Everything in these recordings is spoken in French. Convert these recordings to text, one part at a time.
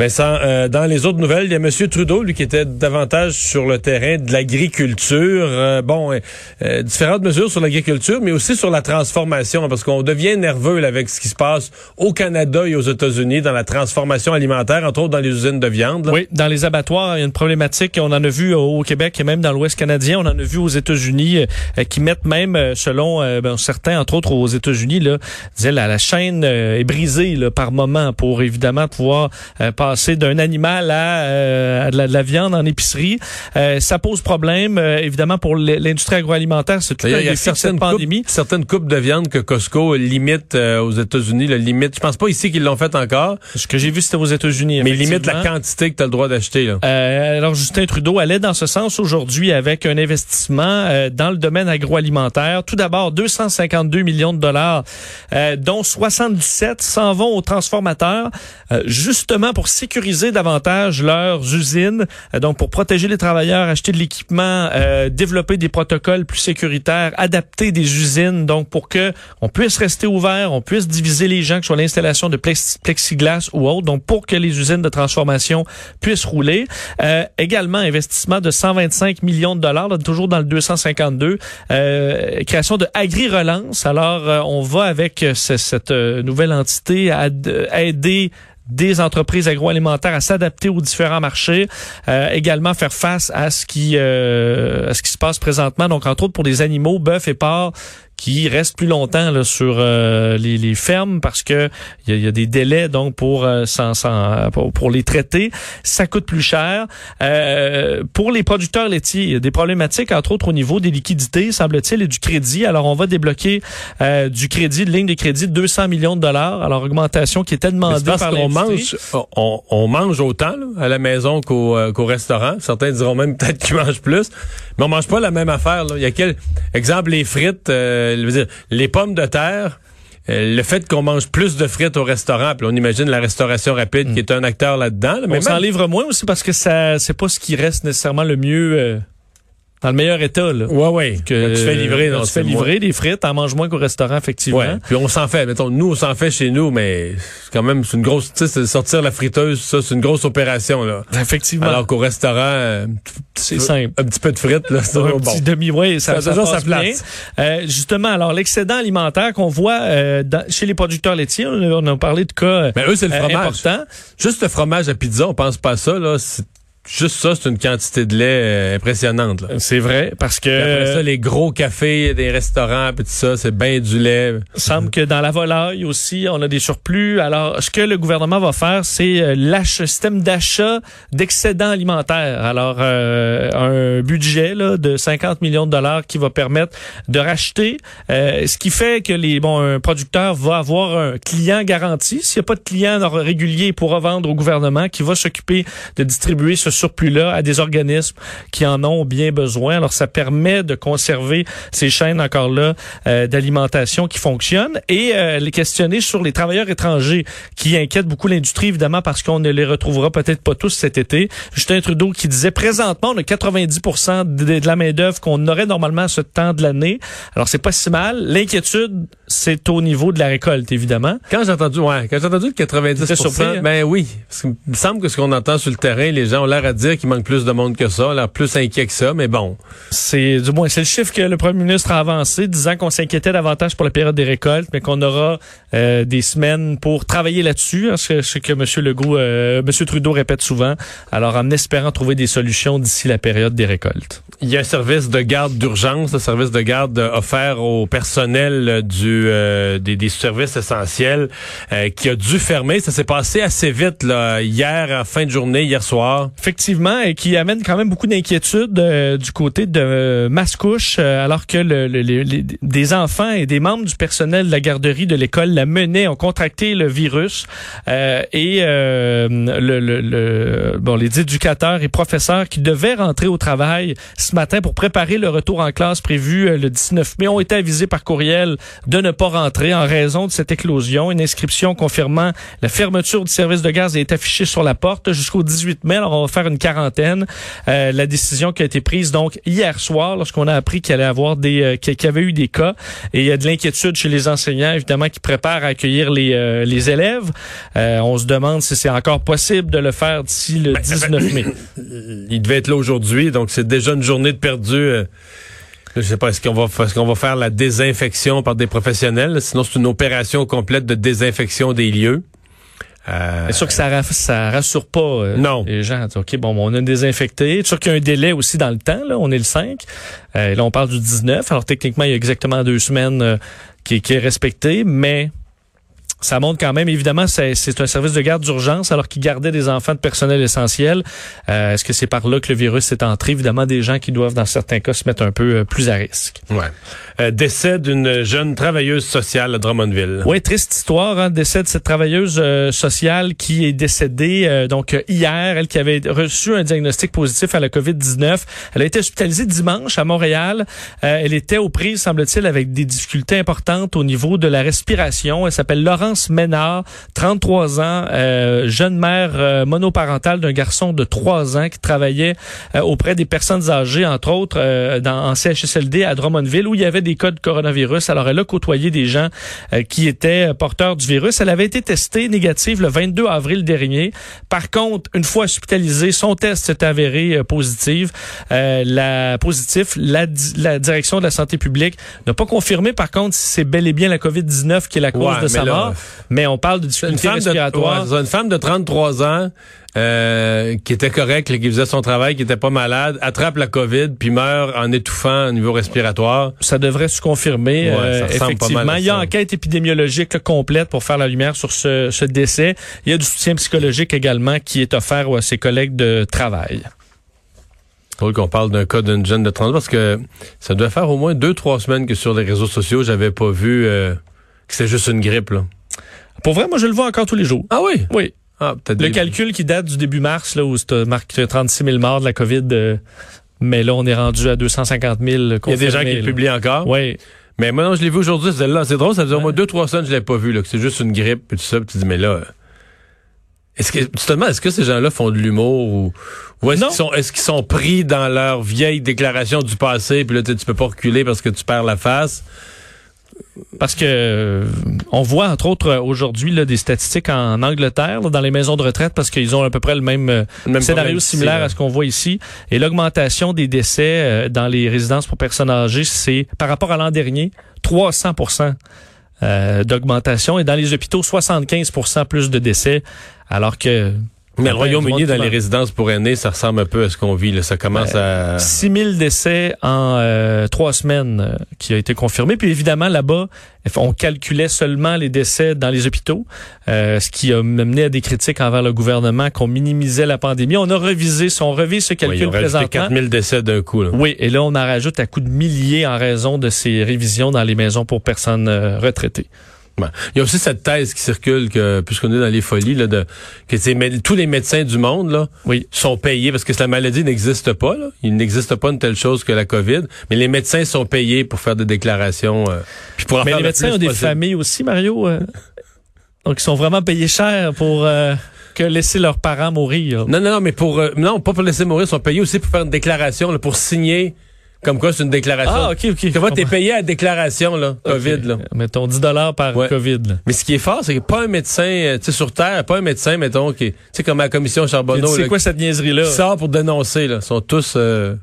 Vincent, euh, dans les autres nouvelles, il y a M. Trudeau, lui, qui était davantage sur le terrain de l'agriculture. Euh, bon, euh, différentes mesures sur l'agriculture, mais aussi sur la transformation, parce qu'on devient nerveux avec ce qui se passe au Canada et aux États-Unis dans la transformation alimentaire, entre autres dans les usines de viande. Oui, dans les abattoirs, il y a une problématique. On en a vu au Québec et même dans l'Ouest canadien. On en a vu aux États-Unis qui mettent même, selon ben, certains, entre autres aux États-Unis, là, disaient la, chaîne est brisée là, par moment pour évidemment pouvoir passer d'un animal à, euh, de, la, viande en épicerie. Euh, ça pose problème, euh, évidemment, pour l'industrie agroalimentaire. C'est tout il y a certaines pandémie. Coupes, certaines coupes de viande que Costco limite aux États-Unis. Le limite, je pense pas ici qu'ils l'ont fait encore. Ce que j'ai vu, c'était aux États-Unis. Mais limite la quantité que tu as le droit d'acheter. alors, Justin Trudeau allait dans ce sens aujourd'hui avec un investissement dans le domaine agroalimentaire. Tout d'abord, 252 millions de dollars, dont 77 s'en vont aux transformateurs, justement pour sécuriser davantage leurs usines, euh, donc pour protéger les travailleurs, acheter de l'équipement, euh, développer des protocoles plus sécuritaires, adapter des usines, donc pour que on puisse rester ouvert, on puisse diviser les gens, que ce soit l'installation de plexiglas ou autre, donc pour que les usines de transformation puissent rouler. Euh, également, investissement de 125 millions de dollars, toujours dans le 252, euh, création de Agri-Relance. Alors, on va avec cette nouvelle entité à aider des entreprises agroalimentaires à s'adapter aux différents marchés, euh, également faire face à ce qui euh, à ce qui se passe présentement. Donc entre autres pour des animaux, bœufs et porcs qui restent plus longtemps là, sur euh, les, les, fermes parce que il y, y, a des délais donc pour, euh, sans, sans, pour, pour les traiter. Ça coûte plus cher. Euh, pour les producteurs laitiers, il y a des problématiques entre autres au niveau des liquidités, semble-t-il, et du crédit. Alors on va débloquer euh, du crédit, de ligne de crédit de 200 millions de dollars. Alors augmentation qui était demandée par on mange, on, on, mange autant là, à la maison qu'au euh, restaurant. Certains diront même peut-être qu'ils mangent plus, mais on mange pas la même affaire. Là. Il y a quel exemple les frites. Euh, les pommes de terre, euh, le fait qu'on mange plus de frites au restaurant, puis on imagine la restauration rapide qui mm. est un acteur là-dedans. mais on s'en livre moins aussi parce que ça c'est pas ce qui reste nécessairement le mieux. Euh, dans le meilleur état, là. Ouais, ouais. Que, tu fais livrer, tu fais livrer des frites, en manges moins qu'au restaurant, effectivement. Ouais. Puis on s'en fait. Mettons, nous, on s'en fait chez nous, mais quand même, c'est une grosse, tu sais, sortir la friteuse, ça, c'est une grosse opération, là. Effectivement. Alors qu'au restaurant, euh, c'est simple. Un petit peu de frites, là. un bon. petit demi, ouais, ça, ça, ça, passe Euh, justement, alors, l'excédent alimentaire qu'on voit euh, chez les producteurs laitiers, on a, parlé de cas. Mais eux, c'est le euh, fromage. Important. Juste le fromage à pizza, on pense pas à ça, là. Juste ça, c'est une quantité de lait euh, impressionnante. C'est vrai, parce que... après ça, les gros cafés, des restaurants, puis tout ça, c'est bien du lait. Il semble que dans la volaille aussi, on a des surplus. Alors, ce que le gouvernement va faire, c'est euh, système d'achat d'excédents alimentaires. Alors, euh, un budget là, de 50 millions de dollars qui va permettre de racheter, euh, ce qui fait que les bon, un producteur va avoir un client garanti. S'il n'y a pas de client régulier, il pourra vendre au gouvernement qui va s'occuper de distribuer ce surplus-là à des organismes qui en ont bien besoin. Alors, ça permet de conserver ces chaînes encore là euh, d'alimentation qui fonctionnent et euh, les questionner sur les travailleurs étrangers qui inquiètent beaucoup l'industrie, évidemment, parce qu'on ne les retrouvera peut-être pas tous cet été. Justin Trudeau qui disait présentement, on a 90% de, la main-d'œuvre qu'on aurait normalement à ce temps de l'année. Alors, c'est pas si mal. L'inquiétude, c'est au niveau de la récolte, évidemment. Quand j'ai entendu, ouais, quand j'ai entendu 90 hein? ben oui. Parce qu'il me semble que ce qu'on entend sur le terrain, les gens ont l'air à dire qu'il manque plus de monde que ça, l'air plus inquiet que ça, mais bon. C'est du moins c'est le chiffre que le premier ministre a avancé, disant qu'on s'inquiétait davantage pour la période des récoltes, mais qu'on aura euh, des semaines pour travailler là-dessus, hein, ce, que M. Legault, euh, M. Trudeau répète souvent. Alors en espérant trouver des solutions d'ici la période des récoltes. Il y a un service de garde d'urgence, un service de garde offert au personnel du euh, des, des, services essentiels qui a dû fermer. Ça s'est passé assez vite là, hier en fin de journée, hier soir effectivement, et qui amène quand même beaucoup d'inquiétude euh, du côté de euh, Mascouche, euh, alors que le, les, des enfants et des membres du personnel de la garderie de l'école la menaient ont contracté le virus et le, bon, les éducateurs et professeurs qui devaient rentrer au travail ce matin pour préparer le retour en classe prévu le 19 mai ont été avisés par courriel de ne pas rentrer en raison de cette éclosion. Une inscription confirmant la fermeture du service de gaz est affichée sur la porte jusqu'au 18 mai. Alors, on va faire une quarantaine. Euh, la décision qui a été prise donc hier soir, lorsqu'on a appris qu'il allait avoir des, euh, qu'il y avait eu des cas, et il y a de l'inquiétude chez les enseignants, évidemment, qui préparent à accueillir les, euh, les élèves. on se demande si c'est encore possible de le faire d'ici le 19 ben, mai. Il devait être là aujourd'hui, donc c'est déjà une journée de perdu. Je sais pas, est-ce qu'on va, est qu'on va faire la désinfection par des professionnels? Sinon, c'est une opération complète de désinfection des lieux. Euh, c'est sûr que ça, ça rassure pas euh, non. les gens. OK, bon, on a désinfecté. C'est sûr qu'il y a un délai aussi dans le temps. Là. On est le 5. Euh, là, on parle du 19. Alors, techniquement, il y a exactement deux semaines euh, qui, qui est respecté. Mais ça montre quand même, évidemment, c'est un service de garde d'urgence alors qu'ils gardaient des enfants de personnel essentiel. Euh, Est-ce que c'est par là que le virus est entré? Évidemment, des gens qui doivent, dans certains cas, se mettre un peu euh, plus à risque. Ouais. Euh, décès d'une jeune travailleuse sociale à Drummondville. Oui, triste histoire. Hein, décès de cette travailleuse euh, sociale qui est décédée euh, donc hier. Elle qui avait reçu un diagnostic positif à la COVID-19. Elle a été hospitalisée dimanche à Montréal. elle était aux prises, semble-t-il, avec des difficultés importantes au niveau de la respiration. Elle s'appelle Laurent Ménard, 33 ans, euh, jeune mère euh, monoparentale d'un garçon de 3 ans qui travaillait euh, auprès des personnes âgées, entre autres dans, en CHSLD à Drummondville, où il y avait des cas de coronavirus. Alors, elle a côtoyé des gens qui étaient porteurs du virus. Elle avait été testée négative le 22 avril dernier. Par contre, une fois hospitalisée, son test s'est avéré positif. la positif, la, la direction de la santé publique n'a pas confirmé, par contre, si c'est bel et bien la COVID-19 qui est la cause de sa mort mais on parle de difficultés respiratoires. une femme de 33 ans euh, qui était correcte, qui faisait son travail, qui était pas malade, attrape la COVID puis meurt en étouffant au niveau respiratoire. Ça devrait se confirmer. Euh, effectivement, il y a une enquête épidémiologique complète pour faire la lumière sur ce, ce décès. Il y a du soutien psychologique également qui est offert à ses collègues de travail drôle qu'on parle d'un cas d'une jeune de 30 parce que ça doit faire au moins deux, trois semaines que sur les réseaux sociaux, j'avais pas vu euh, que c'était juste une grippe. Là. Pour vrai, moi, je le vois encore tous les jours. Ah oui? Oui. Ah, le calcul qui date du début mars, là, où c'était marqué 36 000 morts de la COVID, euh, mais là, on est rendu à 250 000 Il y a des gens qui le publient encore? Oui. Mais moi, non, je l'ai vu aujourd'hui, c'est là. C'est drôle, ça faisait au moins deux, trois semaines que je l'ai pas vu, là, que c'est juste une grippe, et tout ça, puis tu dis, mais là, est-ce que, justement, est-ce que ces gens-là font de l'humour ou, ou est-ce qu'ils sont, est-ce qu'ils sont pris dans leur vieille déclaration du passé, puis là, tu peux pas reculer parce que tu perds la face? Parce que euh, on voit entre autres aujourd'hui des statistiques en Angleterre dans les maisons de retraite parce qu'ils ont à peu près le même, euh, scénario similaire à ce qu'on voit ici. Et l'augmentation des décès euh, dans les résidences pour personnes âgées c'est par rapport à l'an dernier 300% d'augmentation. Et dans les hôpitaux 75% plus de décès. Alors que mais le Royaume-Uni, dans les résidences pour aînés, ça ressemble un peu à ce qu'on vit. Là. Ça commence à... 6 000 décès en euh, trois semaines euh, qui a été confirmé. Puis évidemment, là-bas, on calculait seulement les décès dans les hôpitaux, euh, ce qui a mené à des critiques envers le gouvernement qu'on minimisait la pandémie. On a revisé, si on revise ce calcul oui, présentement... 4 000 décès d'un coup. Là. Oui, et là, on en rajoute à coup de milliers en raison de ces révisions dans les maisons pour personnes retraitées. Il y a aussi cette thèse qui circule que puisqu'on est dans les folies là, de que tous les médecins du monde là oui. sont payés parce que la maladie n'existe pas là. il n'existe pas une telle chose que la Covid, mais les médecins sont payés pour faire des déclarations euh, puis pour Mais les médecins ont des familles aussi Mario euh. donc ils sont vraiment payés cher pour euh, que laisser leurs parents mourir. Non non non, mais pour non pas pour laisser mourir, ils sont payés aussi pour faire une déclaration pour signer comme quoi, c'est une déclaration. Ah, OK, OK. Comment t'es payé à déclaration, là, COVID, là? Mettons 10 dollars par COVID, là. Mais ce qui est fort, c'est que pas un médecin, euh, tu sais, sur Terre, pas un médecin, mettons, qui, tu sais, comme à la commission Charbonneau. C'est quoi cette niaiserie-là? Qui sort pour dénoncer, là. Ils sont tous, euh,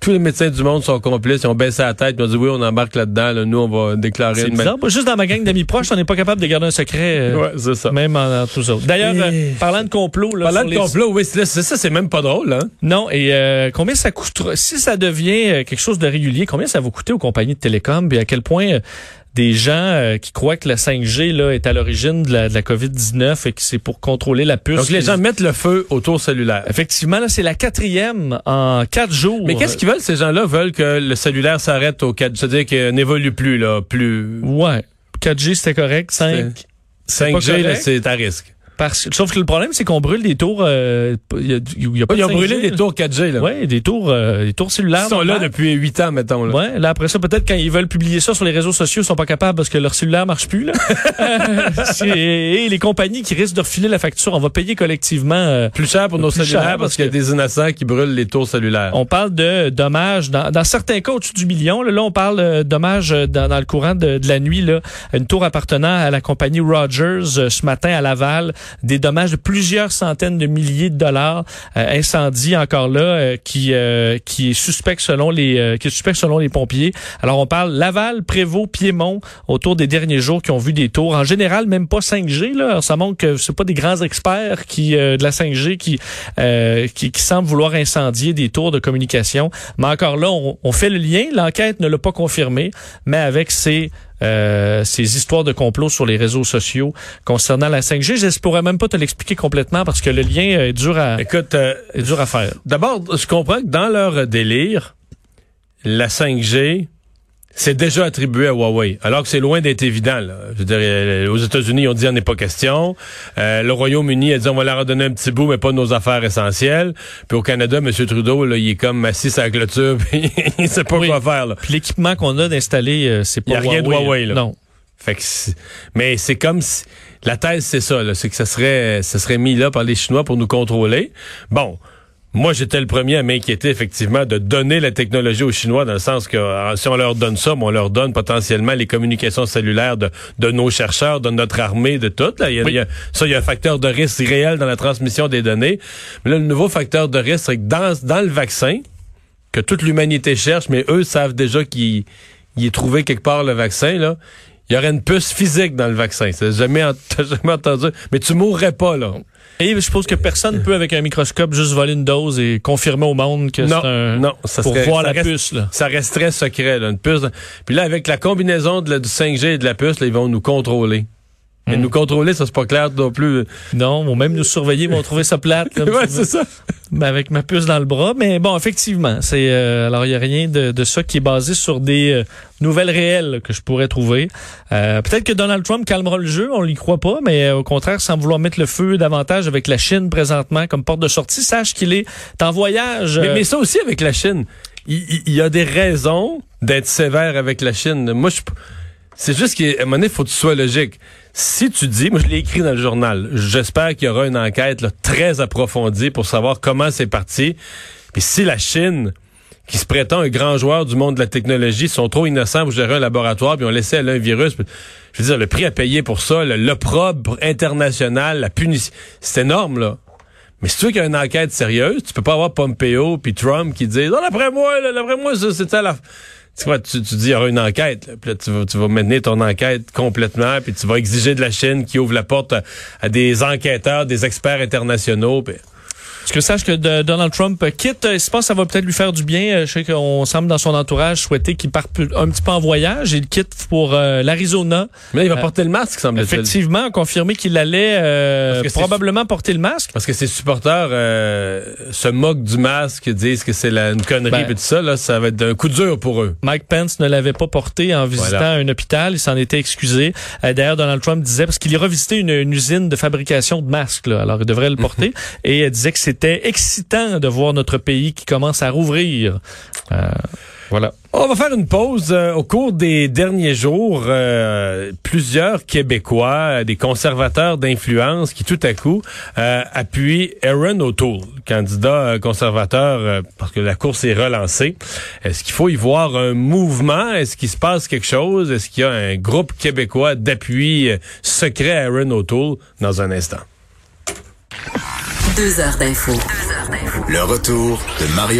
tous les médecins du monde sont complices, ils ont baissé la tête, ils ont dit oui, on embarque là-dedans, nous on va déclarer. C'est bizarre. Juste dans ma gang d'amis proches, on n'est pas capable de garder un secret. Euh, ouais, c'est ça. Même en, tout ça. D'ailleurs, euh, parlant de complot, là, parlant de complot, oui, c'est ça, c'est même pas drôle, hein. Non, et euh, combien ça coûtera si ça devient quelque chose de régulier, combien ça va coûter aux compagnies de télécom, et à quel point des gens euh, qui croient que la 5G là est à l'origine de la, de la COVID-19 et que c'est pour contrôler la puce. Donc les gens mettent le feu au tour cellulaire. Effectivement, là c'est la quatrième en quatre jours. Mais qu'est-ce qu'ils veulent? Ces gens-là veulent que le cellulaire s'arrête au 4, c'est-à-dire qu'il n'évolue plus là, plus. Ouais. 4G c'était correct, 5 5G c'est à risque. Parce, sauf que le problème, c'est qu'on brûle des tours. Euh, y a, y a pas Ils ont de brûlé 5G, des tours 4G. Là. Ouais, des tours, euh, des tours cellulaires. Ils sont là depuis 8 ans, mettons. Là. Ouais, là après ça, peut-être quand ils veulent publier ça sur les réseaux sociaux, ils sont pas capables parce que leur cellulaire marche plus. Là. Euh, et les compagnies qui risquent de refiler la facture, on va payer collectivement. euh, Plus cher pour nos cellulaires parce parce qu'il y a que- des innocents qui brûlent les tours cellulaires. on parle de dommages dans, dans certains cas au-dessus du million. Là, là, on parle de dommages euh, dans, dans le courant de, de la nuit. Là, une tour appartenant à la compagnie Rogers euh, ce matin à Laval, des dommages de plusieurs centaines de milliers de dollars. Euh, incendie encore là euh, qui euh, qui est suspect selon les euh, qui est suspect selon les pompiers. Alors on parle Laval, Prévost, Piémont autour des derniers jours qui ont vu des tours. En général, même pas 5G. Là, Alors, ça montre que c'est pas des grands experts qui euh, de la 5G qui, qui qui semblent vouloir incendier des tours de communication. Mais encore là, on, on fait le lien. L'enquête ne l'a pas confirmé, mais avec ces euh, ces histoires de complot sur les réseaux sociaux concernant la 5G, je ne pourrais même pas te l'expliquer complètement parce que le lien est dur à Écoute, euh, est dur à faire. d'abord, je comprends que dans leur délire, la 5G, c'est déjà attribué à Huawei, alors que c'est loin d'être évident. Là. Je dire, euh, aux États-Unis, ont dit on n'est pas question. Euh, le Royaume-Uni a dit on va leur redonner un petit bout, mais pas nos affaires essentielles. Puis au Canada, M. Trudeau, là, il est comme assis sur la clôture, puis il sait pas Oui. quoi faire. Là. Puis l'équipement qu'on a d'installer, euh, c'est pas Y a rien de Huawei, là. Non. Fait que c'est- mais c'est comme si la thèse c'est ça, là, c'est que ça serait ça serait mis là par les Chinois pour nous contrôler. Bon. Moi, j'étais le premier à m'inquiéter, effectivement, de donner la technologie aux Chinois, dans le sens que euh, si on leur donne ça, ben, on leur donne potentiellement les communications cellulaires de, de nos chercheurs, de notre armée, de tout. Là. Il y a, Oui. il y a- ça, il y a un facteur de risque réel dans la transmission des données. Mais là, le nouveau facteur de risque, c'est que dans, dans le vaccin, que toute l'humanité cherche, mais eux savent déjà qu'il il est trouvé quelque part le vaccin, là. Il y aurait une puce physique dans le vaccin. T'as jamais, jamais entendu. Mais tu mourrais pas, là. Et je suppose que personne peut, avec un microscope, juste voler une dose et confirmer au monde que Non, c'est un... non, ça pour serait- voir ça la reste- puce, là. Ça resterait secret, là, une puce. Puis là, avec la combinaison de la- du 5G et de la puce, là, ils vont nous contrôler. Mais Hmm. nous contrôler, ça c'est pas clair non plus. Non, vont même nous surveiller, vont trouver ça plate. là, ouais, c'est ça. Ben, avec ma puce dans le bras. Mais bon, effectivement, c'est euh, alors il y a rien de, de ça qui est basé sur des euh, nouvelles réelles que je pourrais trouver. Euh, Peut-être que Donald Trump calmera le jeu, on l'y croit pas, mais euh, au contraire, sans vouloir mettre le feu davantage avec la Chine présentement comme porte de sortie, sache qu'il est en voyage. Mais, euh, mais ça aussi avec la Chine. Il, il- il y a des raisons d'être sévère avec la Chine. Moi, je, c'est juste qu'à un moment donné, il faut que tu sois logique. Si tu dis, moi je l'ai écrit dans le journal, j'espère qu'il y aura une enquête très approfondie pour savoir comment c'est parti. Puis si la Chine, qui se prétend un grand joueur du monde de la technologie, sont trop innocents pour gérer un laboratoire, puis ont laissé aller un virus, je veux dire, le prix à payer pour ça, l'opprobre international, la punition, c'est énorme, là. Mais si tu veux qu'il y ait une enquête sérieuse, tu peux pas avoir Pompeo puis Trump qui disent, oh, d'après moi, d'après moi, c'était la... Tu, vois, tu, tu dis, il y aura une enquête. là. Puis là, tu vas, tu vas mener ton enquête complètement, puis tu vas exiger de la Chine qui ouvre la porte à, des enquêteurs, des experts internationaux. Parce que sache que de- Donald Trump quitte, je pense que ça va peut-être lui faire du bien. Euh, Je sais qu'on semble dans son entourage souhaiter qu'il parte un petit peu en voyage. Il quitte pour euh, l'Arizona. Mais là, il va Euh, porter le masque, semble-t-il. Effectivement, confirmé qu'il allait euh, c'est- probablement porter le masque. Parce que ses supporters euh, se moquent du masque, disent que c'est une connerie, Ben- puis tout ça. Là, ça va être un coup dur pour eux. Mike Pence ne l'avait pas porté en visitant Voilà. un hôpital. Il s'en était excusé. D'ailleurs, Donald Trump disait, parce qu'il ira visiter une, une usine de fabrication de masques, là, alors il devrait le porter, et il disait que c'était excitant de voir notre pays qui commence à rouvrir. Euh, voilà. On va faire une pause. Euh, au cours des derniers jours, euh, plusieurs Québécois, des conservateurs d'influence qui tout à coup appuient Aaron O'Toole, candidat conservateur, parce que la course est relancée. Est-ce qu'il faut y voir un mouvement? Est-ce qu'il se passe quelque chose? Est-ce qu'il y a un groupe québécois d'appui secret à Aaron O'Toole? Dans un instant. Deux heures d'info. Le retour de Mario